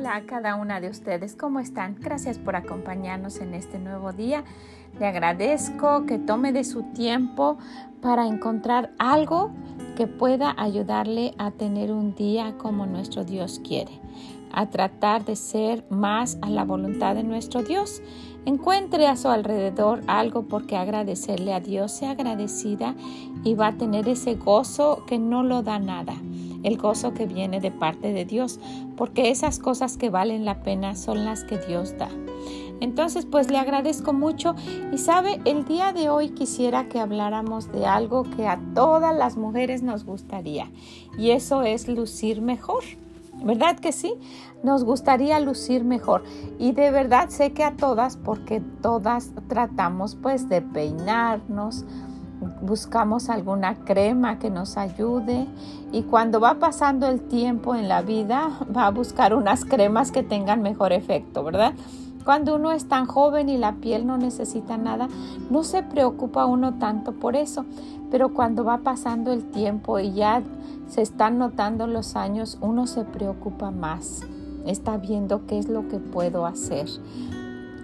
Hola a cada una de ustedes, ¿cómo están? Gracias por acompañarnos en este nuevo día. Le agradezco que tome de su tiempo para encontrar algo que pueda ayudarle a tener un día como nuestro Dios quiere, a tratar de ser más a la voluntad de nuestro Dios. Encuentre a su alrededor algo por qué agradecerle a Dios, sea agradecida y va a tener ese gozo que no lo da nada el gozo que viene de parte de Dios, porque esas cosas que valen la pena son las que Dios da. Entonces, pues le agradezco mucho y sabe, el día de hoy quisiera que habláramos de algo que a todas las mujeres nos gustaría y eso es lucir mejor. ¿Verdad que sí? Nos gustaría lucir mejor y de verdad sé que a todas porque todas tratamos pues de peinarnos, buscamos alguna crema que nos ayude y cuando va pasando el tiempo en la vida va a buscar unas cremas que tengan mejor efecto, ¿verdad? Cuando uno es tan joven y la piel no necesita nada, no se preocupa uno tanto por eso, pero cuando va pasando el tiempo y ya se están notando los años, uno se preocupa más, está viendo qué es lo que puedo hacer.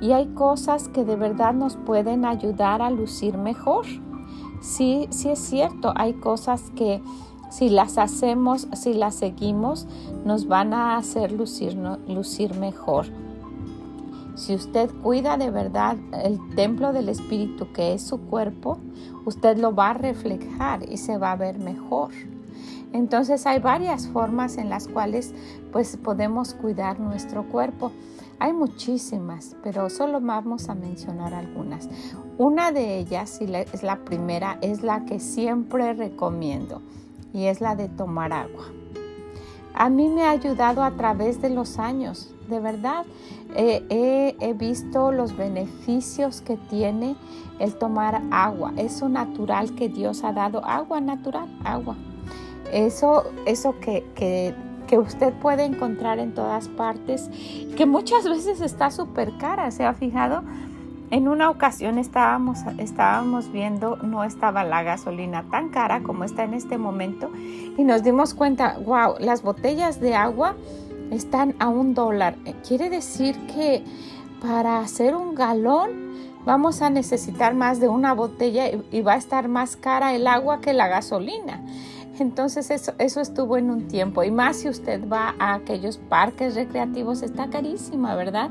Y hay cosas que de verdad nos pueden ayudar a lucir mejor sí, sí es cierto, hay cosas que si las hacemos, si las seguimos, nos van a hacer lucir, lucir mejor. Si usted cuida de verdad el templo del Espíritu que es su cuerpo, usted lo va a reflejar y se va a ver mejor. Entonces hay varias formas en las cuales pues podemos cuidar nuestro cuerpo. Hay muchísimas, pero solo vamos a mencionar algunas. Una de ellas, y es la primera, es la que siempre recomiendo y es la de tomar agua. A mí me ha ayudado a través de los años, de verdad. he visto los beneficios que tiene el tomar agua. Eso natural que Dios ha dado, agua natural, agua. Eso, eso que, que que usted puede encontrar en todas partes, que muchas veces está súper cara, ¿se ha fijado? En una ocasión estábamos, estábamos viendo, no estaba la gasolina tan cara como está en este momento y nos dimos cuenta, wow, las botellas de agua están a un dólar. Quiere decir que para hacer un galón vamos a necesitar más de una botella y va a estar más cara el agua que la gasolina. Entonces eso, eso estuvo en un tiempo. Y más si usted va a aquellos parques recreativos, está carísima, ¿verdad?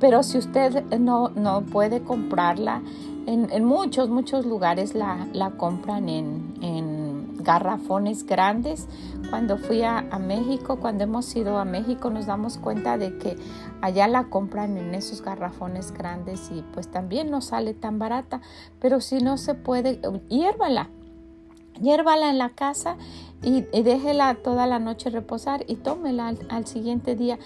Pero si usted no, no puede comprarla, en, muchos, muchos lugares la, la compran en, en, garrafones grandes. Cuando fui a, a, México, cuando hemos ido a México, nos damos cuenta de que allá la compran en esos garrafones grandes y pues también no sale tan barata. Pero si no se puede, hiérvala Hiérvala en la casa y, déjela toda la noche reposar y tómela al, siguiente día.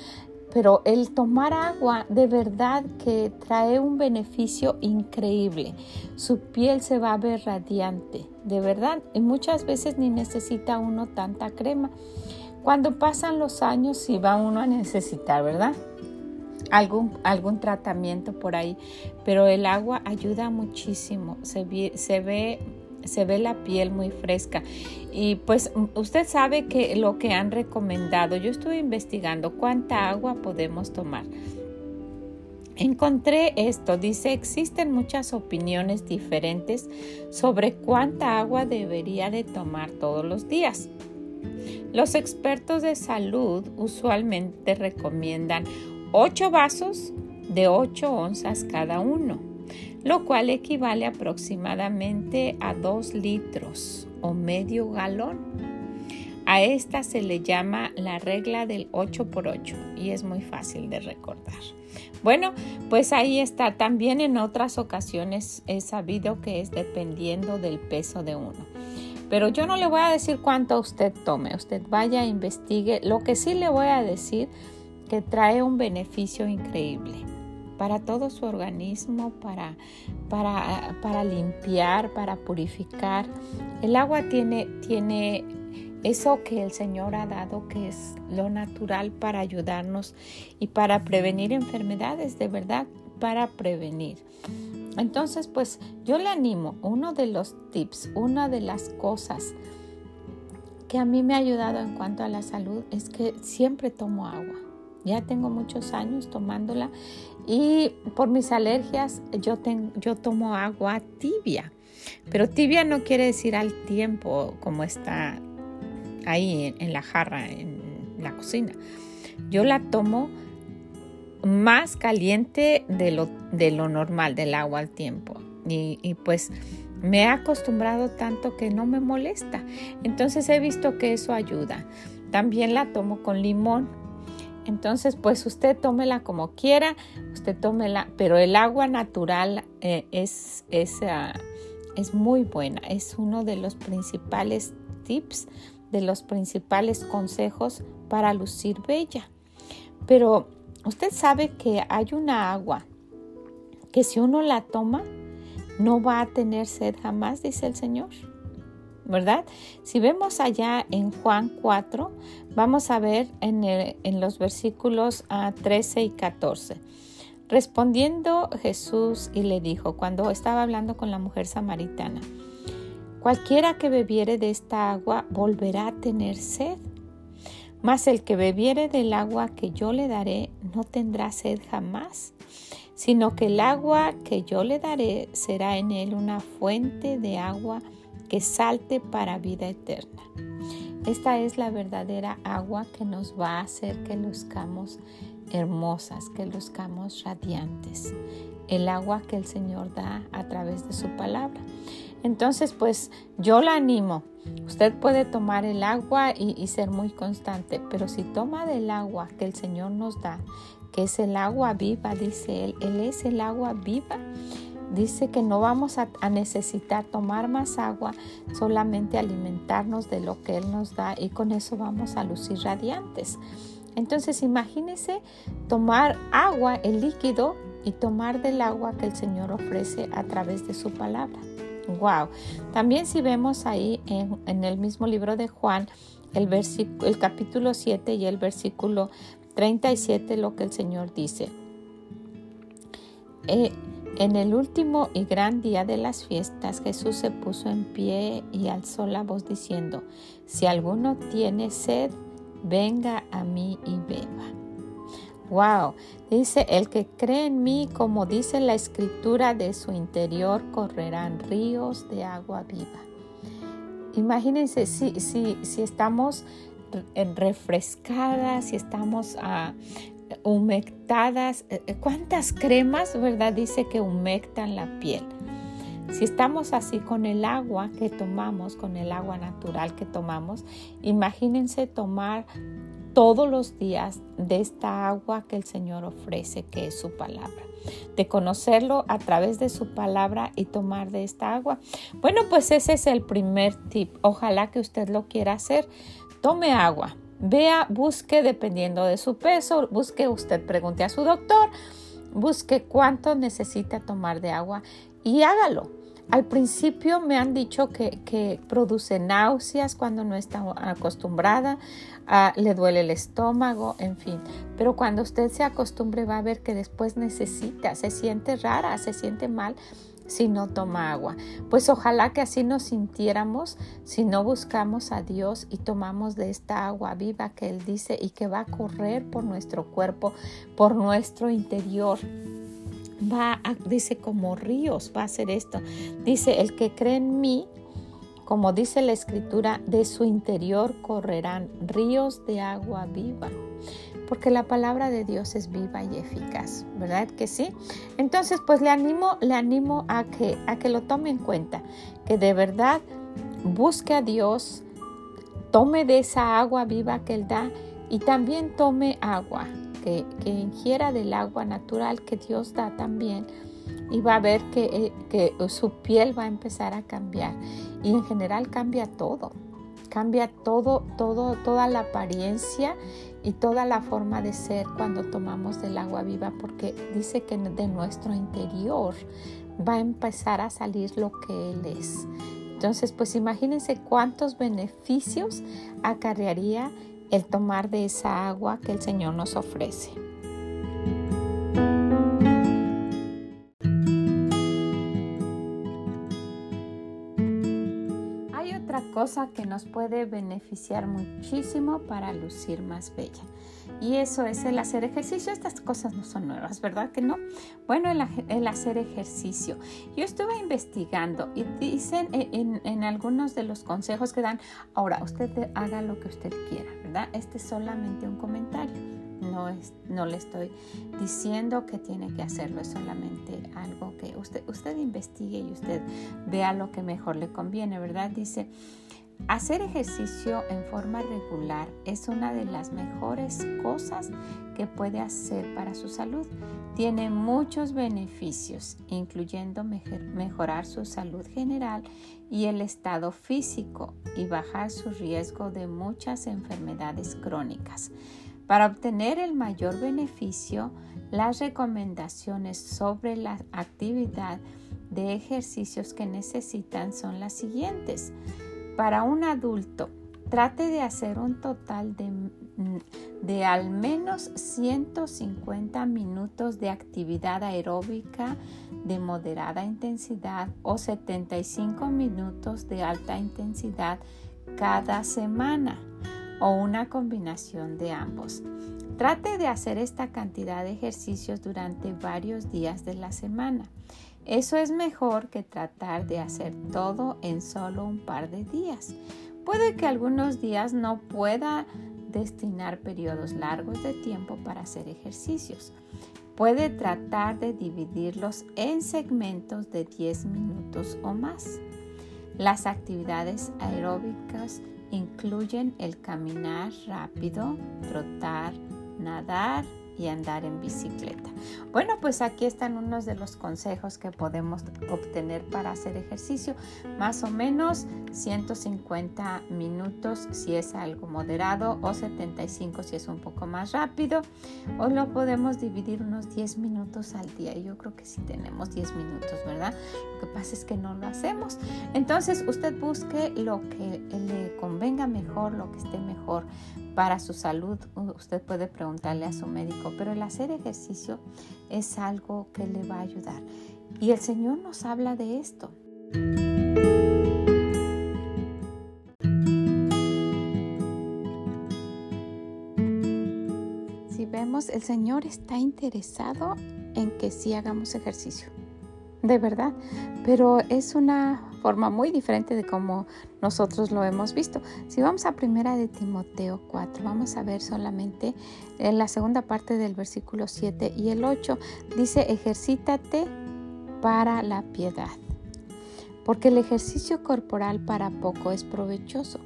Pero el tomar agua de verdad que trae un beneficio increíble. Su piel se va a ver radiante, de verdad. Y muchas veces ni necesita uno tanta crema. Cuando pasan los años sí va uno a necesitar, ¿verdad? Algún, algún tratamiento por ahí. Pero el agua ayuda muchísimo. Se, se ve se ve la piel muy fresca. Y pues usted sabe que lo que han recomendado, yo estuve investigando cuánta agua podemos tomar. Encontré esto, dice, existen muchas opiniones diferentes sobre cuánta agua debería de tomar todos los días. Los expertos de salud usualmente recomiendan 8 vasos de 8 onzas cada uno lo cual equivale aproximadamente a 2 litros o medio galón. A esta se le llama la regla del 8 por 8 y es muy fácil de recordar. Bueno, pues ahí está. También en otras ocasiones he sabido que es dependiendo del peso de uno. Pero yo no le voy a decir cuánto usted tome. Usted vaya, investigue. Lo que sí le voy a decir que trae un beneficio increíble. Para todo su organismo, para, para, para limpiar, para purificar. El agua tiene, tiene eso que el Señor ha dado, que es lo natural para ayudarnos y para prevenir enfermedades, de verdad, para prevenir. Entonces, pues yo le animo, uno de los tips, una de las cosas que a mí me ha ayudado en cuanto a la salud es que siempre tomo agua. Ya tengo muchos años tomándola y por mis alergias yo, yo tomo agua tibia. Pero tibia no quiere decir al tiempo como está ahí en, la jarra, en la cocina. Yo la tomo más caliente de lo, de lo normal, del agua al tiempo. Y, y, pues me he acostumbrado tanto que no me molesta. Entonces he visto que eso ayuda. También la tomo con limón entonces, pues usted tómela como quiera, usted tómela, pero el agua natural eh, es, ah, es muy buena, es uno de los principales tips, de los principales consejos para lucir bella. Pero usted sabe que hay una agua que si uno la toma, no va a tener sed jamás, dice el Señor. ¿Verdad? Si vemos allá en Juan 4, vamos a ver en, los versículos 13 ah, y 14. Respondiendo Jesús y le dijo, cuando estaba hablando con la mujer samaritana, cualquiera que bebiere de esta agua volverá a tener sed, mas el que bebiere del agua que yo le daré no tendrá sed jamás, sino que el agua que yo le daré será en él una fuente de agua que salte para vida eterna. Esta es la verdadera agua que nos va a hacer que luzcamos hermosas, que luzcamos radiantes. El agua que el Señor da a través de su palabra. Entonces, pues yo la animo. Usted puede tomar el agua y, y, ser muy constante, pero si toma del agua que el Señor nos da, que es el agua viva, dice Él, Él es el agua viva dice que no vamos a, necesitar tomar más agua, solamente alimentarnos de lo que Él nos da y con eso vamos a lucir radiantes. Entonces imagínese tomar agua, el líquido, y tomar del agua que el Señor ofrece a través de su palabra. Wow. También si vemos ahí en, el mismo libro de Juan, el, el capítulo 7 y el versículo 37, lo que el Señor dice. Eh, en el último y gran día de las fiestas, Jesús se puso en pie y alzó la voz diciendo, si alguno tiene sed, venga a mí y beba. Wow, dice, el que cree en mí, como dice la escritura, de su interior correrán ríos de agua viva. Imagínense si, si, si estamos refrescadas, si estamos a humectadas. Eh, eh, ¿Cuántas cremas, verdad? Dice que humectan la piel. Si estamos así con el agua que tomamos, con el agua natural que tomamos, imagínense tomar todos los días de esta agua que el Señor ofrece, que es su palabra. De conocerlo a través de su palabra y tomar de esta agua. Bueno, pues ese es el primer tip. Ojalá que usted lo quiera hacer. Tome agua, Vea, busque dependiendo de su peso, busque usted, pregunte a su doctor, busque cuánto necesita tomar de agua y hágalo. Al principio me han dicho que, produce náuseas cuando no está acostumbrada, ah, le duele el estómago, en fin. Pero cuando usted se acostumbre va a ver que después necesita, se siente rara, se siente mal si no toma agua. Pues ojalá que así nos sintiéramos si no buscamos a Dios y tomamos de esta agua viva que Él dice y que va a correr por nuestro cuerpo, por nuestro interior. Va, a, dice como ríos, va a ser esto. Dice, el que cree en mí, como dice la escritura, de su interior correrán ríos de agua viva porque la palabra de Dios es viva y eficaz, ¿verdad que sí? Entonces, pues le animo, le animo a que, a que lo tome en cuenta, que de verdad busque a Dios, tome de esa agua viva que Él da y también tome agua, que, que ingiera del agua natural que Dios da también y va a ver que, eh, que su piel va a empezar a cambiar y en general cambia todo, cambia todo, todo, toda la apariencia y toda la forma de ser cuando tomamos del agua viva, porque dice que de nuestro interior va a empezar a salir lo que Él es. Entonces, pues imagínense cuántos beneficios acarrearía el tomar de esa agua que el Señor nos ofrece. Cosa que nos puede beneficiar muchísimo para lucir más bella. Y eso es el hacer ejercicio. Estas cosas no son nuevas, ¿verdad que no? Bueno, el, hacer ejercicio. Yo estuve investigando y dicen en, en, algunos de los consejos que dan, ahora usted haga lo que usted quiera, ¿verdad? Este es solamente un comentario no, es, no le estoy diciendo que tiene que hacerlo, es solamente algo que usted, usted investigue y usted vea lo que mejor le conviene, ¿verdad? Dice, hacer ejercicio en forma regular es una de las mejores cosas que puede hacer para su salud. Tiene muchos beneficios, incluyendo mejorar su salud general y el estado físico y bajar su riesgo de muchas enfermedades crónicas. Para obtener el mayor beneficio, las recomendaciones sobre la actividad de ejercicios que necesitan son las siguientes. Para un adulto, trate de hacer un total de, de, al menos 150 minutos de actividad aeróbica de moderada intensidad o 75 minutos de alta intensidad cada semana o una combinación de ambos. Trate de hacer esta cantidad de ejercicios durante varios días de la semana. Eso es mejor que tratar de hacer todo en solo un par de días. Puede que algunos días no pueda destinar periodos largos de tiempo para hacer ejercicios. Puede tratar de dividirlos en segmentos de 10 minutos o más. Las actividades aeróbicas incluyen el caminar rápido, trotar, nadar, y andar en bicicleta. Bueno, pues aquí están unos de los consejos que podemos obtener para hacer ejercicio. Más o menos 150 minutos si es algo moderado o 75 si es un poco más rápido. O lo podemos dividir unos 10 minutos al día. Yo creo que sí tenemos 10 minutos, ¿verdad? Lo que pasa es que no lo hacemos. Entonces usted busque lo que le convenga mejor, lo que esté mejor para su salud. Usted puede preguntarle a su médico, pero el hacer ejercicio es algo que le va a ayudar. Y el Señor nos habla de esto. Si vemos, el Señor está interesado en que sí hagamos ejercicio de verdad, pero es una forma muy diferente de como nosotros lo hemos visto. Si vamos a primera de Timoteo 4, vamos a ver solamente en la segunda parte del versículo 7 y el 8 dice ejercítate para la piedad. Porque el ejercicio corporal para poco es provechoso,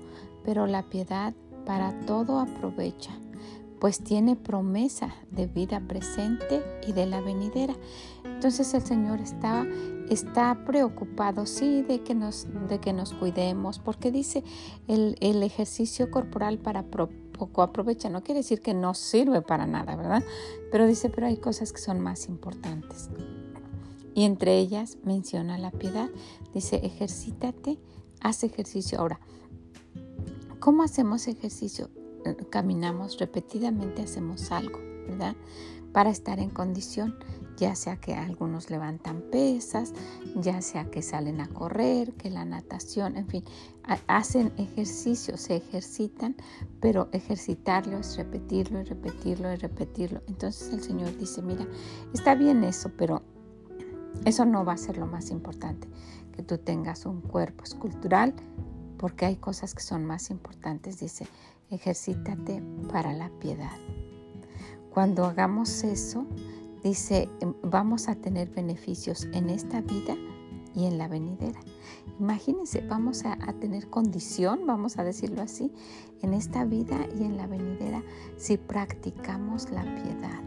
pero la piedad para todo aprovecha pues tiene promesa de vida presente y de la venidera. Entonces el Señor está, preocupado, sí, de que, nos, de que nos cuidemos, porque dice el, el ejercicio corporal para poco aprovecha, no quiere decir que no sirve para nada, ¿verdad? Pero dice, pero hay cosas que son más importantes. Y entre ellas menciona la piedad. Dice, ejercítate, haz ejercicio. Ahora, ¿cómo hacemos ejercicio? Caminamos repetidamente, hacemos algo, ¿verdad? Para estar en condición, ya sea que algunos levantan pesas, ya sea que salen a correr, que la natación, en fin, hacen ejercicio, se ejercitan, pero ejercitarlo es repetirlo y repetirlo y repetirlo. Entonces el Señor dice, mira, está bien eso, pero eso no va a ser lo más importante, que tú tengas un cuerpo escultural, porque hay cosas que son más importantes, dice, ejercítate para la piedad. Cuando hagamos eso, dice, em, vamos a tener beneficios en esta vida y en la venidera. Imagínense, vamos a, tener condición, vamos a decirlo así, en esta vida y en la venidera si practicamos la piedad.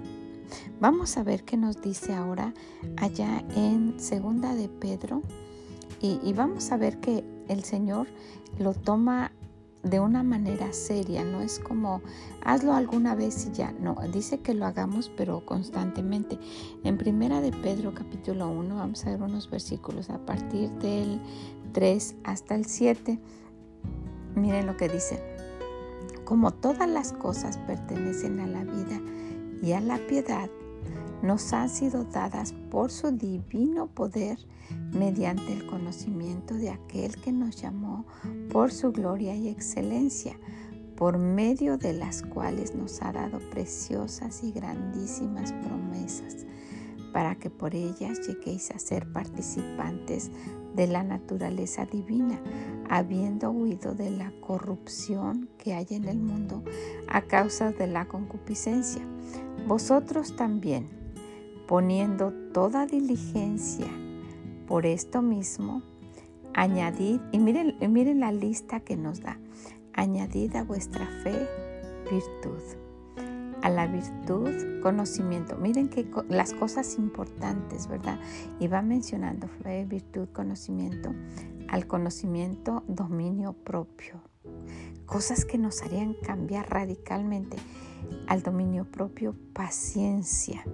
Vamos a ver qué nos dice ahora allá en segunda de Pedro y, y vamos a ver que el Señor lo toma de una manera seria, no es como hazlo alguna vez y ya, no, dice que lo hagamos pero constantemente. En primera de Pedro capítulo 1 vamos a ver unos versículos a partir del 3 hasta el 7. Miren lo que dice. Como todas las cosas pertenecen a la vida y a la piedad, nos han sido dadas por su divino poder mediante el conocimiento de aquel que nos llamó por su gloria y excelencia, por medio de las cuales nos ha dado preciosas y grandísimas promesas, para que por ellas lleguéis a ser participantes de la naturaleza divina, habiendo huido de la corrupción que hay en el mundo a causa de la concupiscencia. Vosotros también, poniendo toda diligencia por esto mismo, añadid, y miren, miren la lista que nos da, añadid a vuestra fe virtud a la virtud, conocimiento. Miren que las cosas importantes, ¿verdad? Y va mencionando fe, virtud, conocimiento. Al conocimiento, dominio propio. Cosas que nos harían cambiar radicalmente. Al dominio propio, paciencia.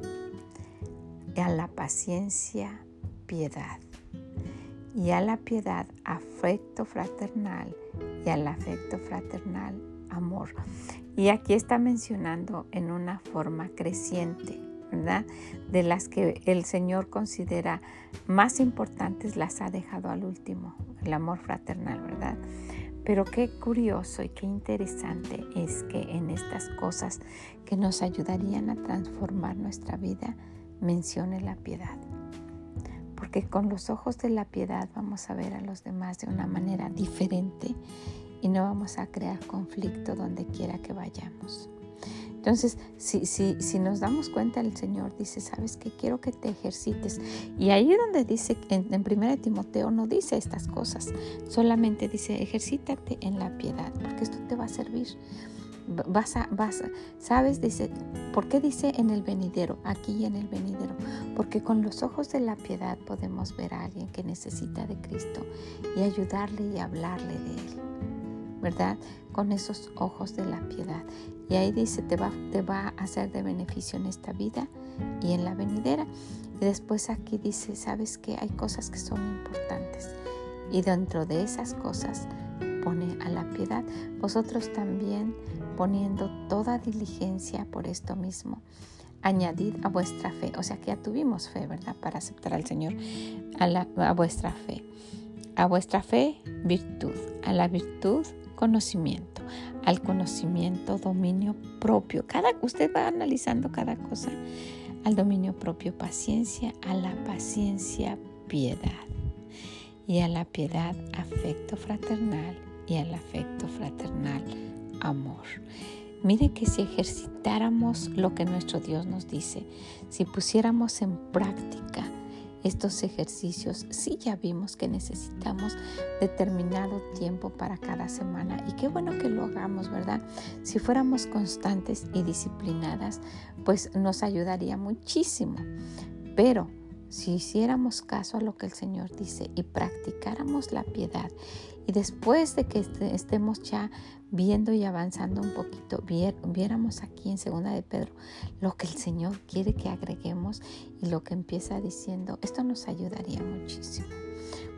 A la paciencia, piedad. Y a la piedad, afecto fraternal. Y al afecto fraternal, amor. Y aquí está mencionando en una forma creciente, ¿verdad? De las que el Señor considera más importantes las ha dejado al último, el amor fraternal, ¿verdad? Pero qué curioso y qué interesante es que en estas cosas que nos ayudarían a transformar nuestra vida, mencione la piedad. Porque con los ojos de la piedad vamos a ver a los demás de una manera diferente y no vamos a crear conflicto donde quiera que vayamos. Entonces, si, si, si nos damos cuenta, el Señor dice, sabes que quiero que te ejercites. Y ahí donde dice, en, en 1 Timoteo no dice estas cosas, solamente dice, ejercítate en la piedad, porque esto te va a servir. Vas a, vas a, ¿sabes? Dice, ¿por qué dice en el venidero, aquí y en el venidero? Porque con los ojos de la piedad podemos ver a alguien que necesita de Cristo y ayudarle y hablarle de Él. ¿verdad? Con esos ojos de la piedad. Y ahí dice, te va, te va a hacer de beneficio en esta vida y en la venidera. Y después aquí dice, sabes que hay cosas que son importantes. Y dentro de esas cosas pone a la piedad. Vosotros también poniendo toda diligencia por esto mismo. Añadid a vuestra fe, o sea que ya tuvimos fe, ¿verdad? Para aceptar al Señor, a, la, a vuestra fe. A vuestra fe, virtud. A la virtud, conocimiento, al conocimiento dominio propio. Cada usted va analizando cada cosa. Al dominio propio paciencia, a la paciencia piedad y a la piedad afecto fraternal y al afecto fraternal amor. Mire que si ejercitáramos lo que nuestro Dios nos dice, si pusiéramos en práctica estos ejercicios, sí ya vimos que necesitamos determinado tiempo para cada semana y qué bueno que lo hagamos, ¿verdad? Si fuéramos constantes y disciplinadas, pues nos ayudaría muchísimo. Pero si hiciéramos caso a lo que el Señor dice y practicáramos la piedad y después de que estemos ya viendo y avanzando un poquito, viéramos aquí en Segunda de Pedro lo que el Señor quiere que agreguemos y lo que empieza diciendo, esto nos ayudaría muchísimo.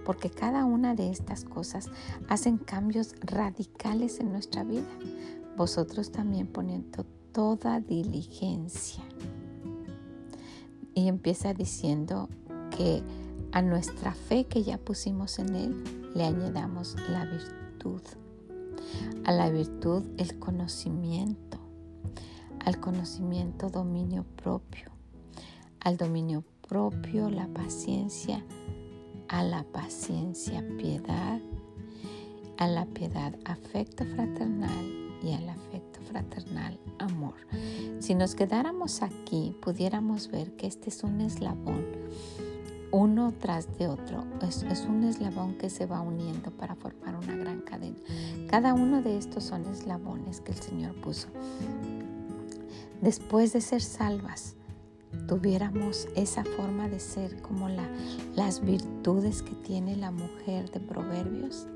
Porque cada una de estas cosas hacen cambios radicales en nuestra vida. Vosotros también poniendo toda diligencia. Y empieza diciendo que a nuestra fe que ya pusimos en Él le añadamos la virtud. A la virtud el conocimiento, al conocimiento dominio propio, al dominio propio la paciencia, a la paciencia piedad, a la piedad afecto fraternal. Y al afecto fraternal amor. Si nos quedáramos aquí, pudiéramos ver que este es un eslabón uno tras de otro. Es, un eslabón que se va uniendo para formar una gran cadena. Cada uno de estos son eslabones que el Señor puso. Después de ser salvas, tuviéramos esa forma de ser como la, las virtudes que tiene la mujer de Proverbios.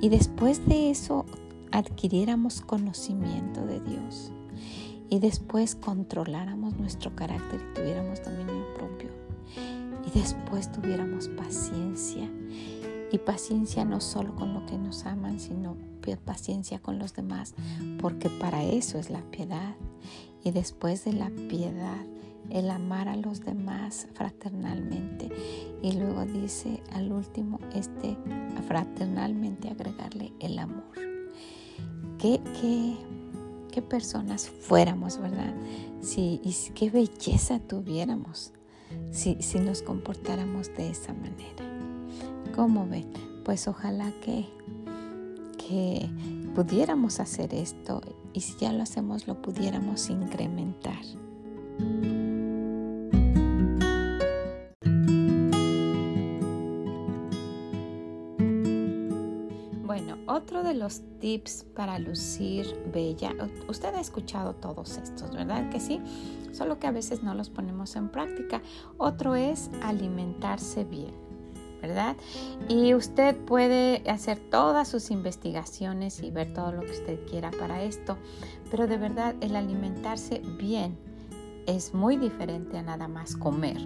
Y después de eso, adquiriéramos conocimiento de Dios y después controláramos nuestro carácter y tuviéramos dominio propio y después tuviéramos paciencia y paciencia no solo con lo que nos aman, sino paciencia con los demás, porque para eso es la piedad. Y después de la piedad, el amar a los demás fraternalmente. Y luego dice al último, este fraternalmente agregarle el amor. Qué, qué, qué personas fuéramos, ¿verdad? Si, y qué belleza tuviéramos si, si nos comportáramos de esa manera. ¿Cómo ven? Pues ojalá que, que pudiéramos hacer esto y si ya lo hacemos lo pudiéramos incrementar. Otro de los tips para lucir bella, usted ha escuchado todos estos, ¿verdad que sí? Solo que a veces no los ponemos en práctica. Otro es alimentarse bien. ¿verdad? Y usted puede hacer todas sus investigaciones y ver todo lo que usted quiera para esto, pero de verdad el alimentarse bien es muy diferente a nada más comer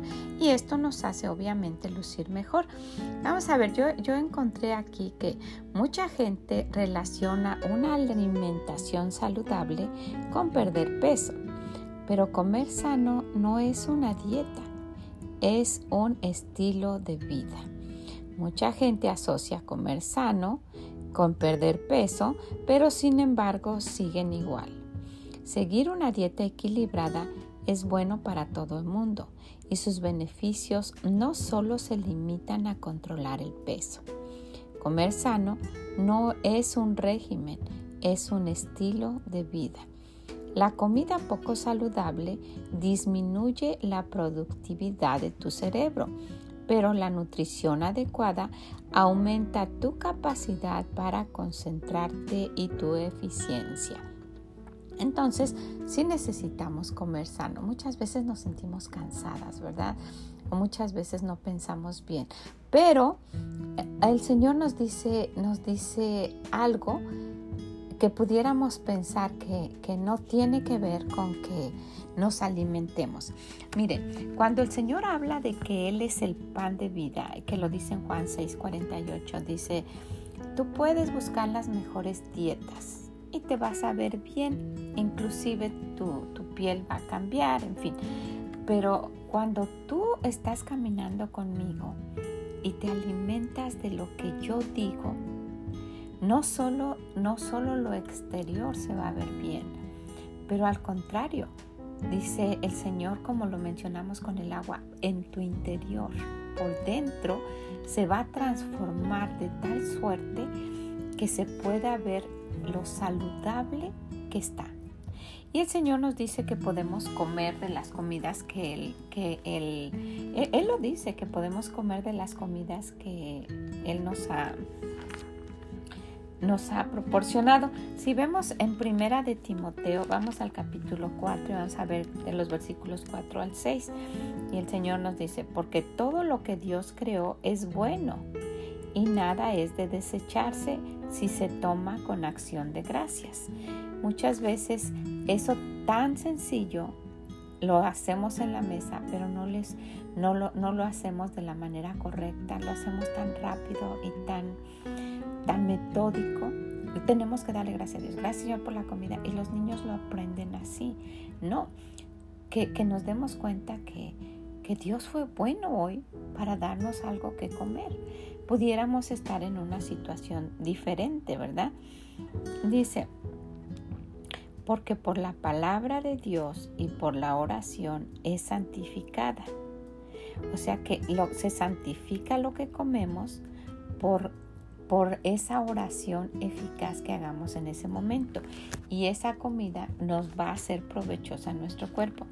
y esto nos hace obviamente lucir mejor. Vamos a ver, yo, yo encontré aquí que mucha gente relaciona una alimentación saludable con perder peso, pero comer sano no es una dieta, es un estilo de vida. Mucha gente asocia comer sano con perder peso, pero sin embargo siguen igual. Seguir una dieta equilibrada es bueno para todo el mundo y sus beneficios no solo se limitan a controlar el peso. Comer sano no es un régimen, es un estilo de vida. La comida poco saludable disminuye la productividad de tu cerebro, pero la nutrición adecuada aumenta tu capacidad para concentrarte y tu eficiencia. Entonces, sí necesitamos comer sano. Muchas veces nos sentimos cansadas, ¿verdad? O muchas veces no pensamos bien. Pero eh, el Señor nos dice, nos dice algo que pudiéramos pensar que, no tiene que ver con que nos alimentemos. Miren, cuando el Señor habla de que Él es el pan de vida, que lo dice en Juan 6:48, dice, tú puedes buscar las mejores dietas y te vas a ver bien, inclusive tu, tu piel va a cambiar, en fin. Pero cuando tú estás caminando conmigo y te alimentas de lo que yo digo, no solo, no solo lo exterior se va a ver bien, pero al contrario, dice el Señor, como lo mencionamos con el agua, en tu interior, por dentro, se va a transformar de tal suerte que se pueda ver lo saludable que está. Y el Señor nos dice que podemos comer de las comidas que Él, que él, él, lo dice, que podemos comer de las comidas que Él nos ha nos ha proporcionado. Si vemos en primera de Timoteo, vamos al capítulo 4 y vamos a ver de los versículos 4 al 6. Y el Señor nos dice, porque todo lo que Dios creó es bueno y nada es de desecharse si se toma con acción de gracias. Muchas veces eso tan sencillo lo hacemos en la mesa, pero no, les, no, lo, no lo hacemos de la manera correcta, lo hacemos tan rápido y tan tan metódico. tenemos que darle gracias a Dios. Gracias Señor por la comida. Y los niños lo aprenden así. No, que, nos demos cuenta que, que Dios fue bueno hoy para darnos algo que comer. Pudiéramos estar en una situación diferente, ¿verdad? Dice, porque por la palabra de Dios y por la oración es santificada. O sea que lo, se santifica lo que comemos por por esa oración eficaz que hagamos en ese momento. Y esa comida nos va a ser provechosa en nuestro cuerpo.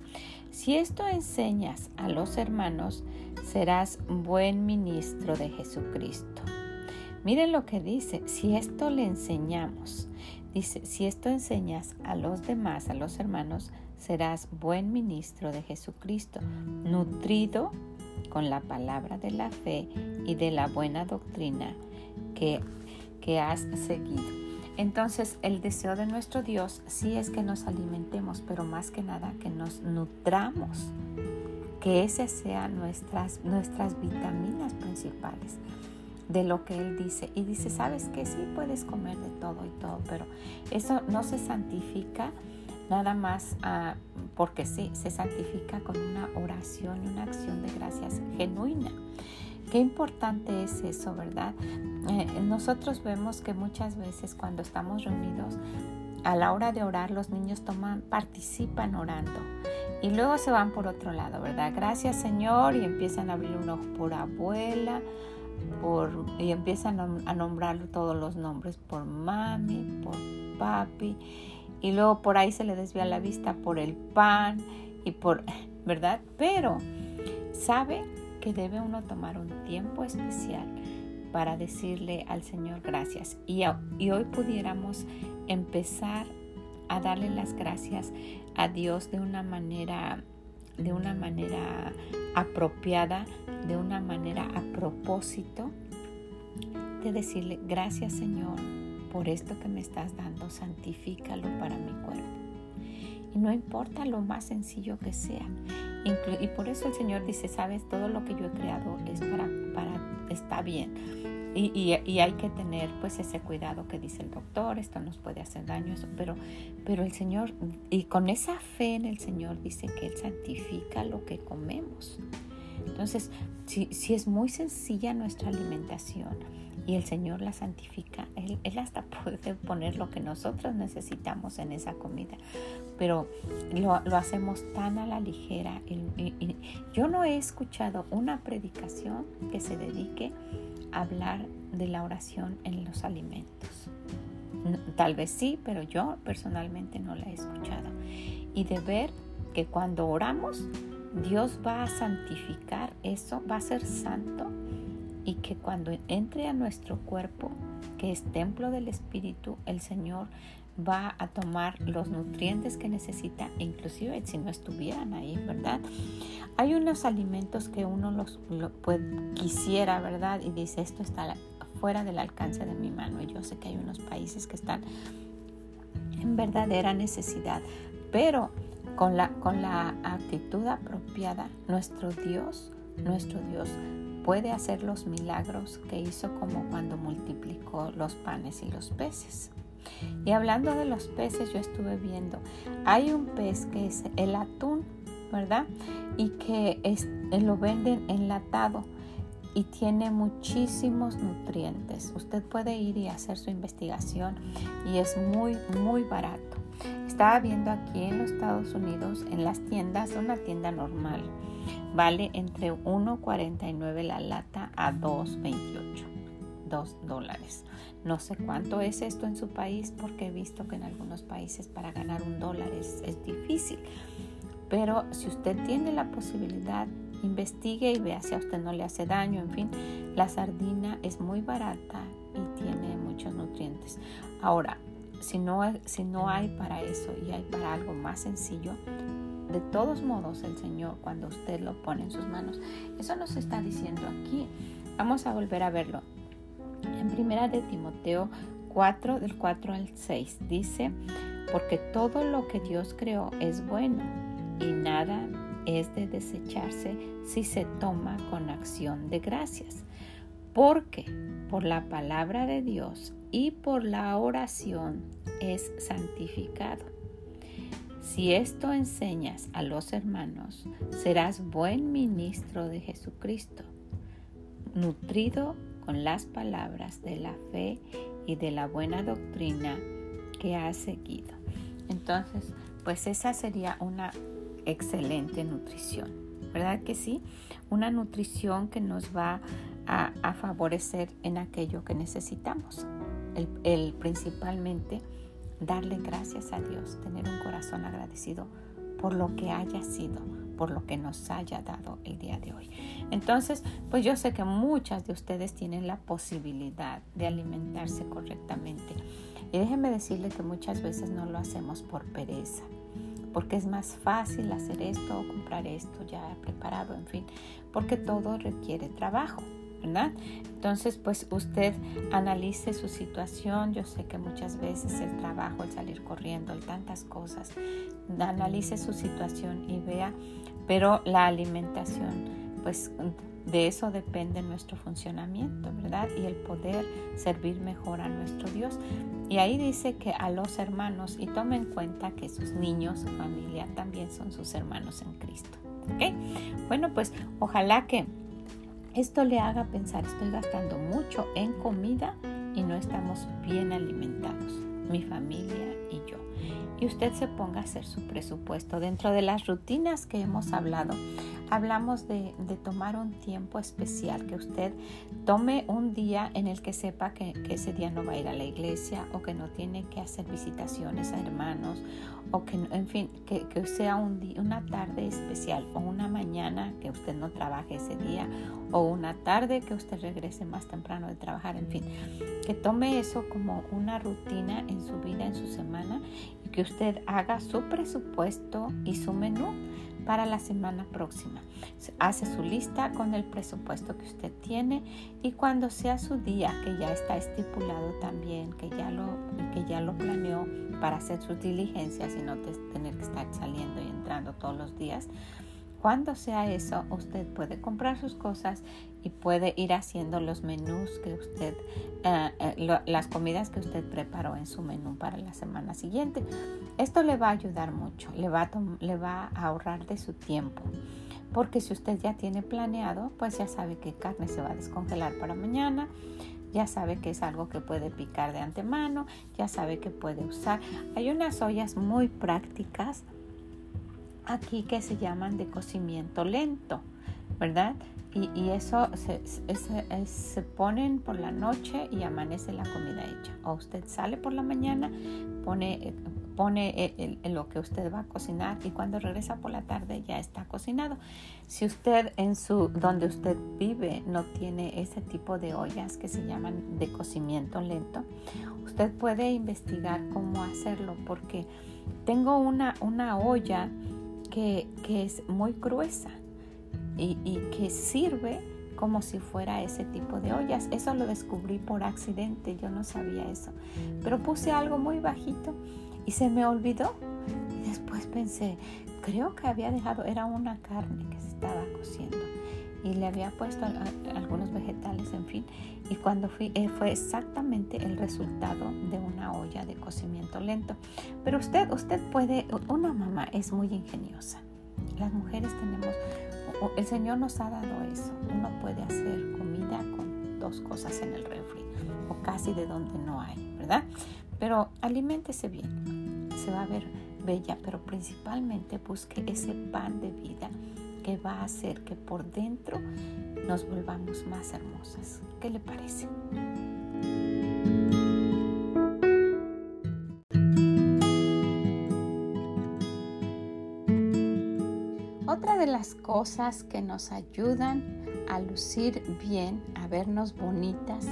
Si esto enseñas a los hermanos, serás buen ministro de Jesucristo. Miren lo que dice, si esto le enseñamos, dice, si esto enseñas a los demás, a los hermanos, serás buen ministro de Jesucristo, nutrido con la palabra de la fe y de la buena doctrina que, has seguido. Entonces el deseo de nuestro Dios sí es que nos alimentemos, pero más que nada que nos nutramos, que esas sean nuestras, nuestras vitaminas principales de lo que Él dice. Y dice, sabes que sí puedes comer de todo y todo, pero eso no se santifica nada más ah, porque sí, se santifica con una oración y una acción de gracias genuina. Qué importante es eso, ¿verdad? Eh, nosotros vemos que muchas veces cuando estamos reunidos, a la hora de orar, los niños toman, participan orando y luego se van por otro lado, ¿verdad? Gracias Señor y empiezan a abrir un ojo por abuela, por, y empiezan a nombrar todos los nombres por mami, por papi y luego por ahí se le desvía la vista por el pan y por, ¿verdad? Pero, ¿sabe? que debe uno tomar un tiempo especial para decirle al Señor gracias. Y hoy pudiéramos empezar a darle las gracias a Dios de una manera de una manera apropiada, de una manera a propósito, de decirle, gracias Señor por esto que me estás dando, santifícalo para mi cuerpo. Y no importa lo más sencillo que sea, y por eso el Señor dice, sabes, todo lo que yo he creado es para, para está bien. Y, hay que tener pues ese cuidado que dice el doctor, esto nos puede hacer daño, pero, el Señor, y con esa fe en el Señor dice que Él santifica lo que comemos. Entonces, si, si es muy sencilla nuestra alimentación, y el Señor la santifica. Él, hasta puede poner lo que nosotros necesitamos en esa comida, pero lo, hacemos tan a la ligera. Yo no he escuchado una predicación que se dedique hablar de la oración en los alimentos. Tal vez sí, pero yo personalmente no la he escuchado. Y de ver que cuando oramos, Dios va a santificar eso, va a ser santo y que cuando entre a nuestro cuerpo, que es templo del Espíritu, el Señor va a tomar los nutrientes que necesita, inclusive si no estuvieran ahí, ¿verdad? Hay unos alimentos que uno los quisiera, ¿verdad? Y dice, esto está fuera del alcance de mi mano. Y yo sé que hay unos países que están en verdadera necesidad, pero con la, con la actitud apropiada, nuestro Dios, nuestro Dios puede hacer los milagros que hizo como cuando multiplicó los panes y los peces. Y hablando de los peces, yo estuve viendo, hay un pez que es el atún, ¿verdad? Y que es, lo venden enlatado y tiene muchísimos nutrientes. Usted puede ir y hacer su investigación y es muy, muy barato. Estaba viendo aquí en los Estados Unidos, en las tiendas, una tienda normal, Vale entre 1.49 la lata a 2.28. 2 dólares. No sé cuánto es esto en su país porque he visto que en algunos países para ganar un dólar es, es difícil. Pero si usted tiene la posibilidad, investigue y vea si a usted no le hace daño. En fin, la sardina es muy barata y tiene muchos nutrientes. Ahora, si no, si no hay para eso y hay para algo más sencillo, de todos modos el Señor cuando usted lo pone en sus manos. Eso nos está diciendo aquí. Vamos a volver a verlo. En primera de Timoteo 4 del 4 al 6 dice, porque todo lo que Dios creó es bueno y nada es de desecharse si se toma con acción de gracias. Porque por la palabra de Dios y por la oración es santificado si esto enseñas a los hermanos, serás buen ministro de Jesucristo, nutrido las palabras de la fe y de la buena doctrina que has seguido. Entonces, pues esa sería una excelente nutrición, ¿verdad que sí? Una nutrición que nos va a, favorecer en aquello que necesitamos. el principalmente darle gracias a Dios, tener un corazón agradecido por lo que haya sido, por lo que nos haya dado el día de hoy. Entonces, pues yo sé que muchas de ustedes tienen la posibilidad de alimentarse correctamente. Y déjenme decirle que muchas veces no lo hacemos por pereza, porque es más fácil hacer esto o comprar esto ya preparado, en fin, porque todo requiere trabajo, ¿verdad? Entonces, pues usted analice su situación. Yo sé que muchas veces el trabajo, el salir corriendo, el tantas cosas, analice su situación y vea, pero la alimentación, pues de eso depende nuestro funcionamiento, ¿verdad? Y el poder servir mejor a nuestro Dios. Y ahí dice que a los hermanos, y tome en cuenta que sus niños, su familia, también son sus hermanos en Cristo. ¿Ok? Bueno, pues ojalá que esto le haga pensar, estoy gastando mucho en comida y no estamos bien alimentados, mi familia y usted se ponga a hacer su presupuesto. Dentro de las rutinas que hemos hablado, hablamos de, tomar un tiempo especial, que usted tome un día en el que sepa que, ese día no va a ir a la iglesia o que no tiene que hacer visitaciones a hermanos o que, en fin, que, sea un día, una tarde especial o una mañana que usted no trabaje ese día o una tarde que usted regrese más temprano de trabajar, en fin, que tome eso como una rutina en su vida, en su semana y que usted haga su presupuesto y su menú para la semana próxima. Hace su lista con el presupuesto que usted tiene y cuando sea su día, que ya está estipulado también, que ya lo, que ya lo planeó para hacer sus diligencias y no tener que estar saliendo y entrando todos los días, cuando sea eso, usted puede comprar sus cosas y puede ir haciendo los menús que usted, eh, eh, las comidas que usted preparó en su menú para la semana siguiente. Esto le va a ayudar mucho, le va a, le va a ahorrar de su tiempo. Porque si usted ya tiene planeado, pues ya sabe que carne se va a descongelar para mañana, ya sabe que es algo que puede picar de antemano, ya sabe que puede usar. Hay unas ollas muy prácticas aquí que se llaman de cocimiento lento, ¿verdad? Y, eso se, se, ponen por la noche y amanece la comida hecha. O usted sale por la mañana, pone, pone lo que usted va a cocinar y cuando regresa por la tarde ya está cocinado. Si usted en su donde usted vive no tiene ese tipo de ollas que se llaman de cocimiento lento, usted puede investigar cómo hacerlo porque tengo una, una olla que, es muy gruesa y, que sirve como si fuera ese tipo de ollas. Eso lo descubrí por accidente, yo no sabía eso. Pero puse algo muy bajito y se me olvidó. Y después pensé, creo que había dejado, era una carne que se estaba cociendo y le había puesto algunos vegetales, en fin. Y cuando fui, eh, fue exactamente el resultado de una olla de cocimiento lento. Pero usted, usted puede, una mamá es muy ingeniosa. Las mujeres tenemos, el Señor nos ha dado eso. Uno puede hacer comida con dos cosas en el refri o casi de donde no hay, ¿verdad? Pero aliméntese bien, se va a ver bella, pero principalmente busque ese pan de vida que va a hacer que por dentro nos volvamos más hermosas. ¿Qué le parece? Otra de las cosas que nos ayudan a lucir bien, a vernos bonitas,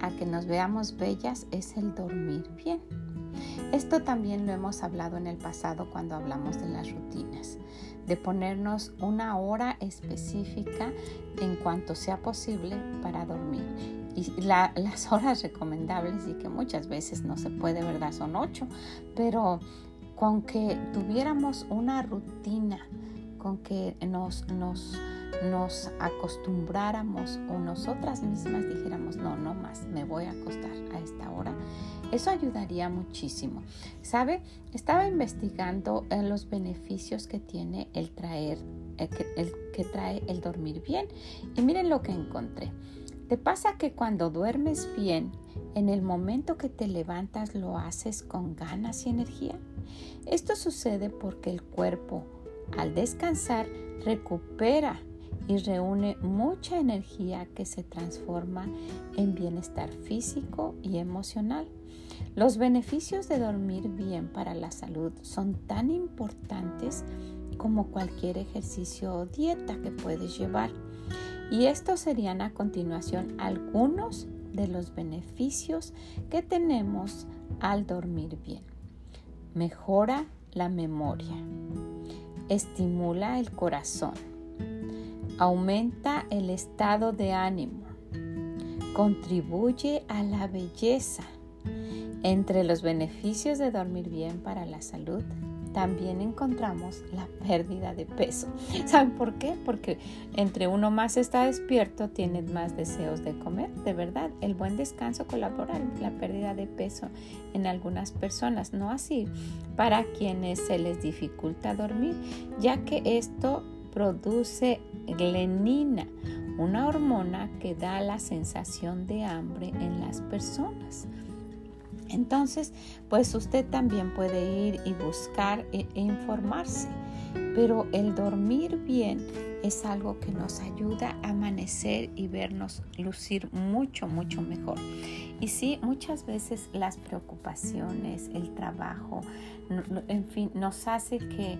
a que nos veamos bellas, es el dormir bien. Esto también lo hemos hablado en el pasado cuando hablamos de las rutinas de ponernos una hora específica en cuanto sea posible para dormir. Y las horas recomendables y que muchas veces no se puede, ¿verdad? Son ocho, pero con que tuviéramos una rutina, con que nos, nos, nos acostumbráramos o nosotras mismas dijéramos, no, no más, me voy a acostar a esta hora eso ayudaría muchísimo. ¿Sabe? Estaba investigando eh, los beneficios que tiene el traer, el que, el que trae el dormir bien. Y miren lo que encontré. ¿Te pasa que cuando duermes bien, en el momento que te levantas lo haces con ganas y energía? Esto sucede porque el cuerpo, al descansar, recupera y reúne mucha energía que se transforma en bienestar físico y emocional. Los beneficios de dormir bien para la salud son tan importantes como cualquier ejercicio o dieta que puedes llevar. Y estos serían a continuación algunos de los beneficios que tenemos al dormir bien. Mejora la memoria, estimula el corazón, aumenta el estado de ánimo, contribuye a la belleza. Entre los beneficios de dormir bien para la salud también encontramos la pérdida de peso. ¿Saben por qué? Porque entre uno más está despierto, tiene más deseos de comer. De verdad, el buen descanso colabora en la pérdida de peso en algunas personas, no así para quienes se les dificulta dormir, ya que esto produce glenina, una hormona que da la sensación de hambre en las personas. Entonces, pues usted también puede ir y buscar e, e, informarse, pero el dormir bien es algo que nos ayuda a amanecer y vernos lucir mucho, mucho mejor. Y sí, muchas veces las preocupaciones, el trabajo, en fin, nos hace que,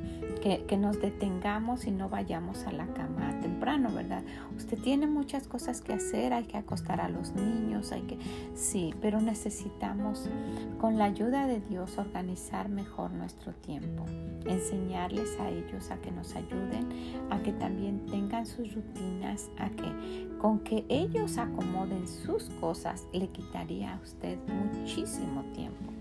que, nos detengamos y no vayamos a la cama temprano, ¿verdad? Usted tiene muchas cosas que hacer, hay que acostar a los niños, hay que, sí, pero necesitamos con la ayuda de Dios organizar mejor nuestro tiempo, enseñarles a ellos a que nos ayuden, a que también tengan sus rutinas, a que con que ellos acomoden sus cosas le quitaría a usted muchísimo tiempo.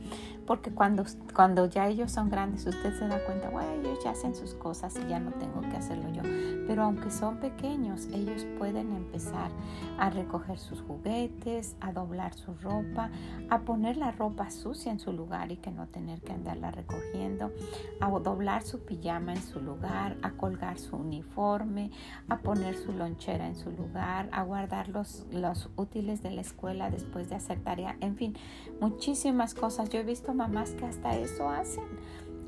Porque cuando, cuando ya ellos son grandes, usted se da cuenta, bueno, ellos ya hacen sus cosas y ya no tengo que hacerlo yo. Pero aunque son pequeños, ellos pueden empezar a recoger sus juguetes, a doblar su ropa, a poner la ropa sucia en su lugar y que no tener que andarla recogiendo, a doblar su pijama en su lugar, a colgar su uniforme, a poner su lonchera en su lugar, a guardar los, los útiles de la escuela después de hacer tarea, en fin, muchísimas cosas. Yo he visto mamás que hasta eso hacen.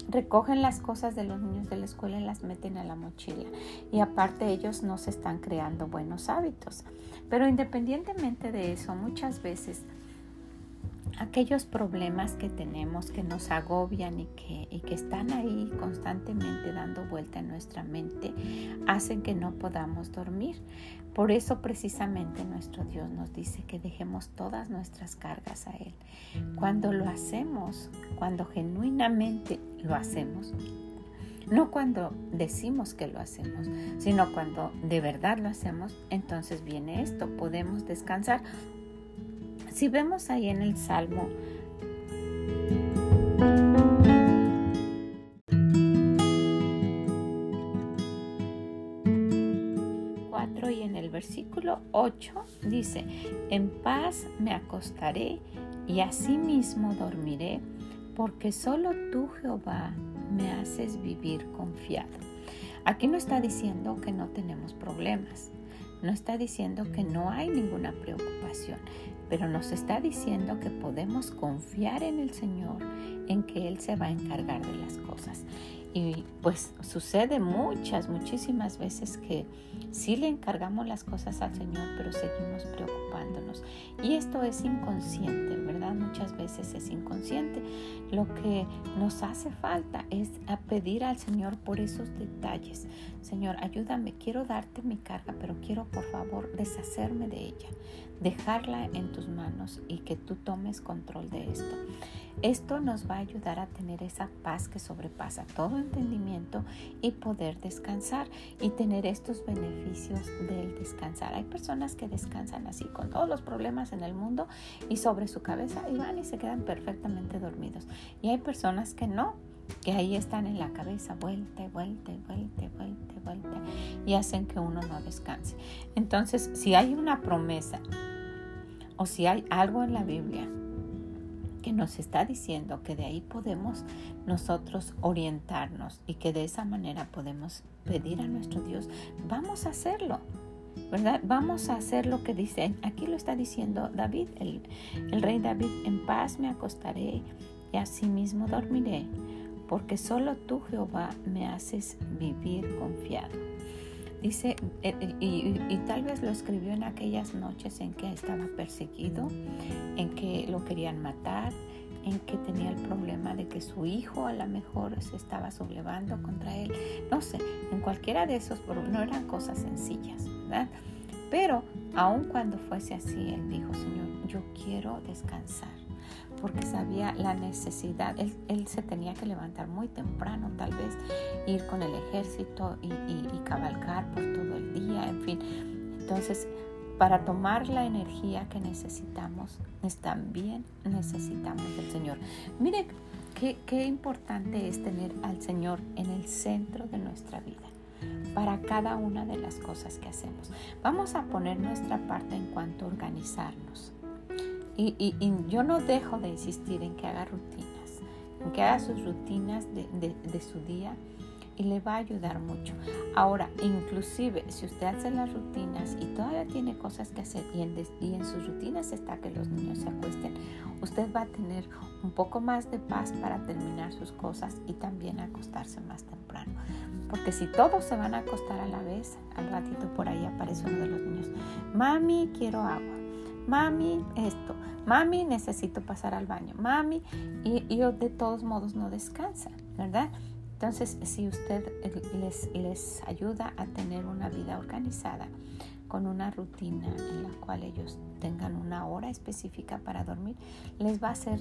Recogen las cosas de los niños de la escuela y las meten a la mochila. Y aparte ellos no se están creando buenos hábitos. Pero independientemente de eso, muchas veces aquellos problemas que tenemos que nos agobian y que, y que están ahí constantemente dando vuelta en nuestra mente hacen que no podamos dormir. Por eso precisamente nuestro Dios nos dice que dejemos todas nuestras cargas a Él. Cuando lo hacemos, cuando genuinamente lo hacemos, no cuando decimos que lo hacemos, sino cuando de verdad lo hacemos, entonces viene esto, podemos descansar si vemos ahí en el Salmo versículo 8 dice, en paz me acostaré y asimismo dormiré, porque solo tú Jehová me haces vivir confiado. Aquí no está diciendo que no tenemos problemas, no está diciendo que no hay ninguna preocupación, pero nos está diciendo que podemos confiar en el Señor, en que Él se va a encargar de las cosas. Y pues sucede muchas, muchísimas veces que sí le encargamos las cosas al Señor, pero seguimos preocupándonos. Y esto es inconsciente, ¿verdad? Muchas veces es inconsciente. Lo que nos hace falta es pedir al Señor por esos detalles. Señor, ayúdame, quiero darte mi carga, pero quiero por favor deshacerme de ella, dejarla en tus manos y que tú tomes control de esto. Esto nos va a ayudar a tener esa paz que sobrepasa todo entendimiento y poder descansar y tener estos beneficios del descansar. Hay personas que descansan así con todos los problemas en el mundo y sobre su cabeza y van y se quedan perfectamente dormidos. Y hay personas que no, que ahí están en la cabeza, vuelta vuelta vuelta vuelta vuelta y hacen que uno no descanse. Entonces, si hay una promesa o si hay algo en la Biblia nos está diciendo que de ahí podemos nosotros orientarnos y que de esa manera podemos pedir a nuestro Dios, vamos a hacerlo. ¿Verdad? Vamos a hacer lo que dice. Aquí lo está diciendo David, el, el rey David, en paz me acostaré y asimismo dormiré, porque solo tú, Jehová, me haces vivir confiado. Dice, eh, eh, y, tal vez lo escribió en aquellas noches en que estaba perseguido, en que lo querían matar, en que tenía el problema de que su hijo a lo mejor se estaba sublevando contra él. No sé, en cualquiera de esos, no eran cosas sencillas, ¿verdad? Pero aun cuando fuese así, él dijo, Señor, yo quiero descansar porque sabía la necesidad. Él, se tenía que levantar muy temprano, tal vez ir con el ejército y, cabalgar por todo el día, en fin. Entonces, para tomar la energía que necesitamos, también necesitamos del Señor. Mire qué, qué importante es tener al Señor en el centro de nuestra vida para cada una de las cosas que hacemos. Vamos a poner nuestra parte en cuanto a organizarnos. Y, yo no dejo de insistir en que haga rutinas, en que haga sus rutinas de, su día y le va a ayudar mucho. Ahora, inclusive si usted hace las rutinas y todavía tiene cosas que hacer y en, y en, sus rutinas está que los niños se acuesten, usted va a tener un poco más de paz para terminar sus cosas y también acostarse más temprano. Porque si todos se van a acostar a la vez, al ratito por ahí aparece uno de los niños, mami, quiero agua, mami, esto, mami, necesito pasar al baño, mami, y, y de todos modos no descansa, ¿verdad? Entonces, si usted les, les ayuda a tener una vida organizada, con una rutina en la cual ellos tengan una hora específica para dormir, les va a ser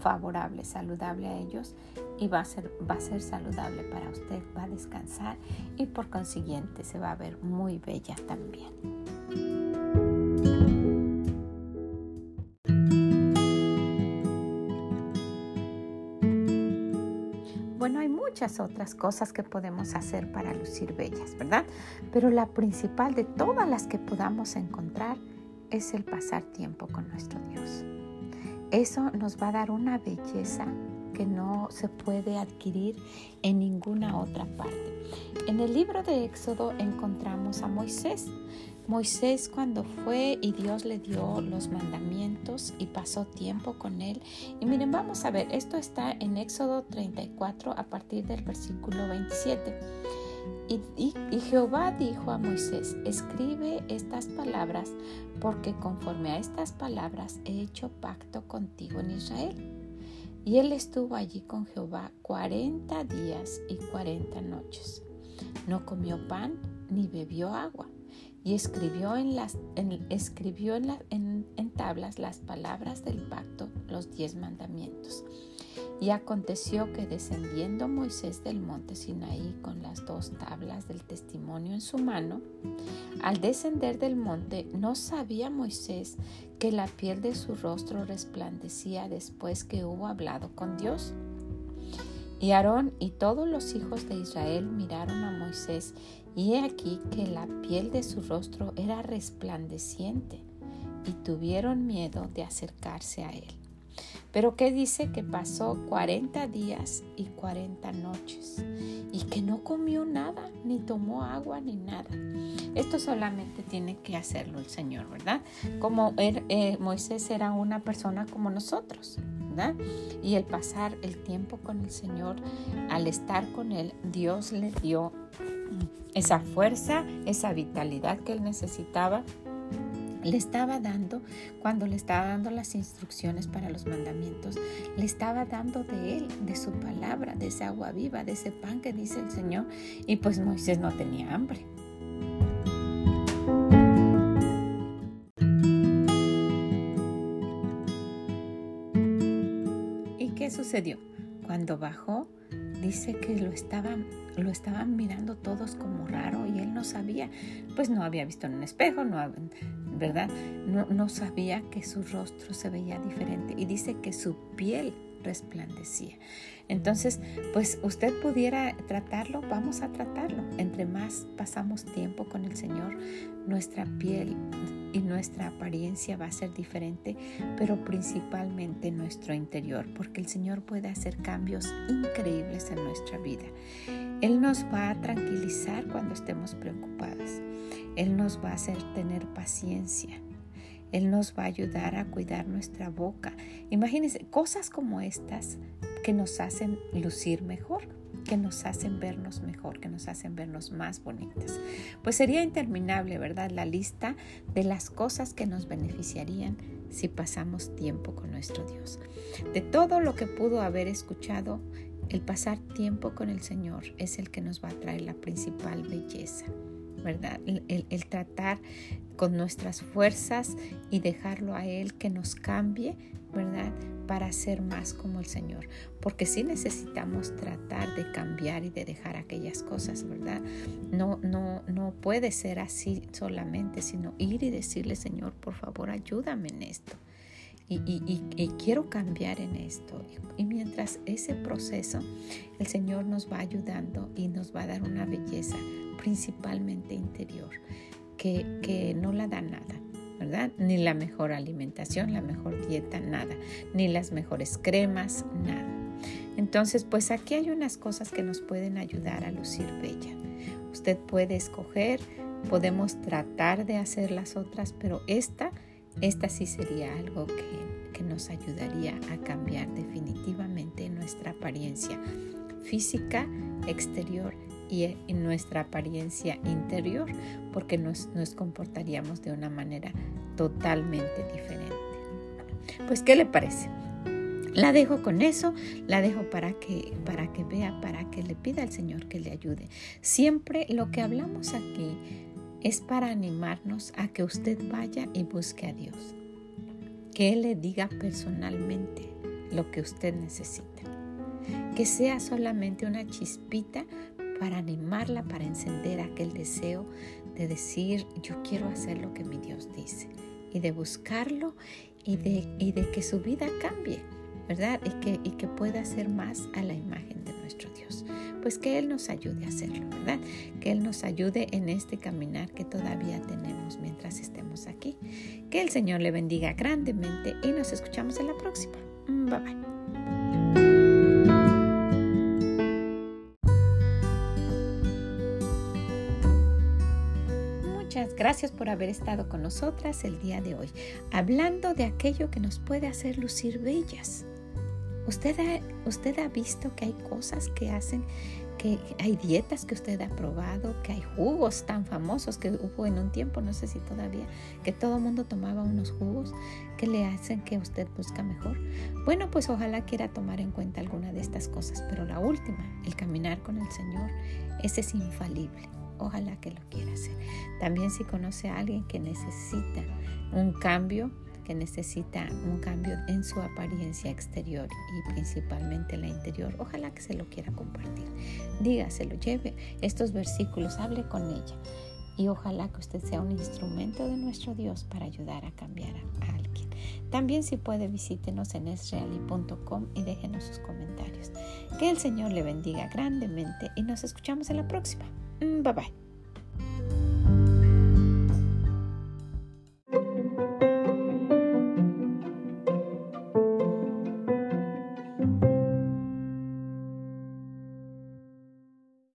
favorable, saludable a ellos y va a ser, va a ser saludable para usted, va a descansar y por consiguiente se va a ver muy bella también. Muchas otras cosas que podemos hacer para lucir bellas, ¿verdad? Pero la principal de todas las que podamos encontrar es el pasar tiempo con nuestro Dios. Eso nos va a dar una belleza que no se puede adquirir en ninguna otra parte. En el libro de Éxodo encontramos a Moisés. Moisés cuando fue y Dios le dio los mandamientos y pasó tiempo con él. Y miren, vamos a ver, esto está en Éxodo 34 a partir del versículo 27. Y, Jehová dijo a Moisés, escribe estas palabras, porque conforme a estas palabras he hecho pacto contigo en Israel. Y él estuvo allí con Jehová cuarenta días y cuarenta noches. No comió pan ni bebió agua. Y escribió en, las, escribió en tablas las palabras del pacto, los diez mandamientos. Y aconteció que descendiendo Moisés del monte Sinaí con las dos tablas del testimonio en su mano, al descender del monte no sabía Moisés que la piel de su rostro resplandecía después que hubo hablado con Dios. Y Aarón y todos los hijos de Israel miraron a Moisés y he aquí que la piel de su rostro era resplandeciente y tuvieron miedo de acercarse a él. Pero ¿qué dice que pasó 40 días y 40 noches y que no comió nada, ni tomó agua, ni nada? Esto solamente tiene que hacerlo el Señor, ¿verdad? Como er, eh, Moisés era una persona como nosotros, ¿verdad? Y el pasar el tiempo con el Señor, al estar con Él, Dios le dio esa fuerza, esa vitalidad que Él necesitaba le estaba dando, cuando le estaba dando las instrucciones para los mandamientos, le estaba dando de él, de su palabra, de esa agua viva, de ese pan que dice el Señor. Y pues Moisés no tenía hambre. ¿Y qué sucedió? Cuando bajó, dice que lo estaban, lo estaban mirando todos como raro y él no sabía, pues no había visto en un espejo, no, ¿verdad? No, no sabía que su rostro se veía diferente y dice que su piel resplandecía. Entonces, pues usted pudiera tratarlo, vamos a tratarlo. Entre más pasamos tiempo con el Señor, nuestra piel y nuestra apariencia va a ser diferente, pero principalmente nuestro interior, porque el Señor puede hacer cambios increíbles en nuestra vida. Él nos va a tranquilizar cuando estemos preocupadas. Él nos va a hacer tener paciencia. Él nos va a ayudar a cuidar nuestra boca. Imagínense cosas como estas que nos hacen lucir mejor, que nos hacen vernos mejor, que nos hacen vernos más bonitas. Pues sería interminable, ¿verdad? La lista de las cosas que nos beneficiarían si pasamos tiempo con nuestro Dios. De todo lo que pudo haber escuchado, el pasar tiempo con el Señor es el que nos va a traer la principal belleza ¿verdad? El, tratar con nuestras fuerzas y dejarlo a Él que nos cambie, ¿verdad? Para ser más como el Señor. Porque sí necesitamos tratar de cambiar y de dejar aquellas cosas, ¿verdad? No, no, no puede ser así solamente, sino ir y decirle, Señor, por favor, ayúdame en esto. Y, quiero cambiar en esto. Y, mientras ese proceso, el Señor nos va ayudando y nos va a dar una belleza principalmente interior, que, que no la da nada. ¿verdad? Ni la mejor alimentación, la mejor dieta, nada. Ni las mejores cremas, nada. Entonces, pues aquí hay unas cosas que nos pueden ayudar a lucir bella. Usted puede escoger, podemos tratar de hacer las otras, pero esta esta sí sería algo que, nos ayudaría a cambiar definitivamente nuestra apariencia física, exterior y en nuestra apariencia interior, porque nos, nos comportaríamos de una manera totalmente diferente. Pues, ¿qué le parece? La dejo con eso, la dejo para que, para que vea, para que le pida al Señor que le ayude. Siempre lo que hablamos aquí es para animarnos a que usted vaya y busque a Dios. Que Él le diga personalmente lo que usted necesita. Que sea solamente una chispita para animarla, para encender aquel deseo de decir, yo quiero hacer lo que mi Dios dice. Y de buscarlo y de, y de que su vida cambie, ¿verdad? Y que, y que pueda ser más a la imagen de nuestro Dios pues que Él nos ayude a hacerlo, ¿verdad? Que Él nos ayude en este caminar que todavía tenemos mientras estemos aquí. Que el Señor le bendiga grandemente y nos escuchamos en la próxima. Mm, bye bye. Muchas gracias por haber estado con nosotras el día de hoy, hablando de aquello que nos puede hacer lucir bellas. Usted ha, usted ha visto que hay cosas que hacen, que hay dietas que usted ha probado, que hay jugos tan famosos que hubo en un tiempo, no sé si todavía, que todo el mundo tomaba unos jugos que le hacen que usted busca mejor. Bueno, pues ojalá quiera tomar en cuenta alguna de estas cosas, pero la última, el caminar con el Señor, ese es infalible. Ojalá que lo quiera hacer. También si conoce a alguien que necesita un cambio, que necesita un cambio en su apariencia exterior y principalmente la interior, ojalá que se lo quiera compartir. Dígaselo, lleve estos versículos, hable con ella y ojalá que usted sea un instrumento de nuestro Dios para ayudar a cambiar a alguien. También si puede visítenos en esreali.com y déjenos sus comentarios. Que el Señor le bendiga grandemente y nos escuchamos en la próxima. Mm, bye bye.